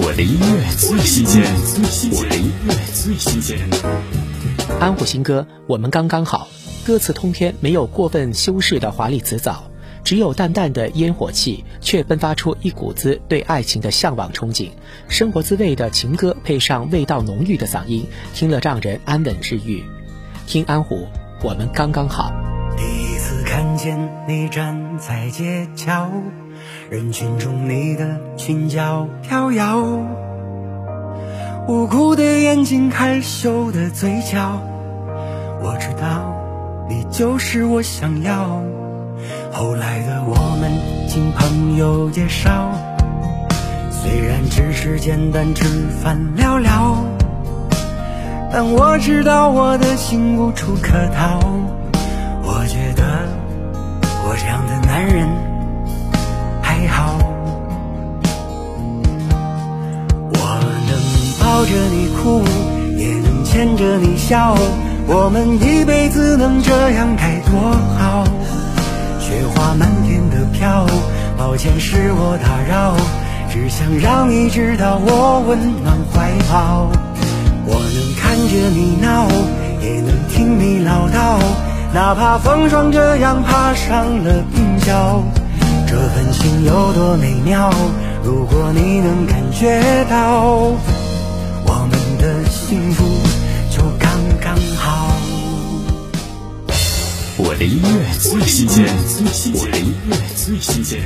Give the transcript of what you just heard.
我的音乐最新鲜，我的音乐最新鲜。安虎新歌《我们刚刚好》，歌词通篇没有过分修饰的华丽辞藻，只有淡淡的烟火气，却迸发出一股子对爱情的向往憧憬。生活滋味的情歌配上味道浓郁的嗓音，听了让人安稳治愈。听安虎，我们刚刚好。第一次看见你站在街角。人群中，你的心角飘摇，无辜的眼睛，害羞的嘴角。我知道，你就是我想要。后来的我们，经朋友介绍，虽然只是简单吃饭聊聊，但我知道我的心无处可逃。我觉得，我这样的男人。抱着你哭，也能牵着你笑，我们一辈子能这样该多好。雪花漫天的飘，抱歉是我打扰，只想让你知道我温暖怀抱。我能看着你闹，也能听你唠叨，哪怕风霜这样爬上了鬓角，这份情有多美妙，如果你能感觉到。幸福就刚刚好。我的音乐最新鲜，我的音乐最新鲜。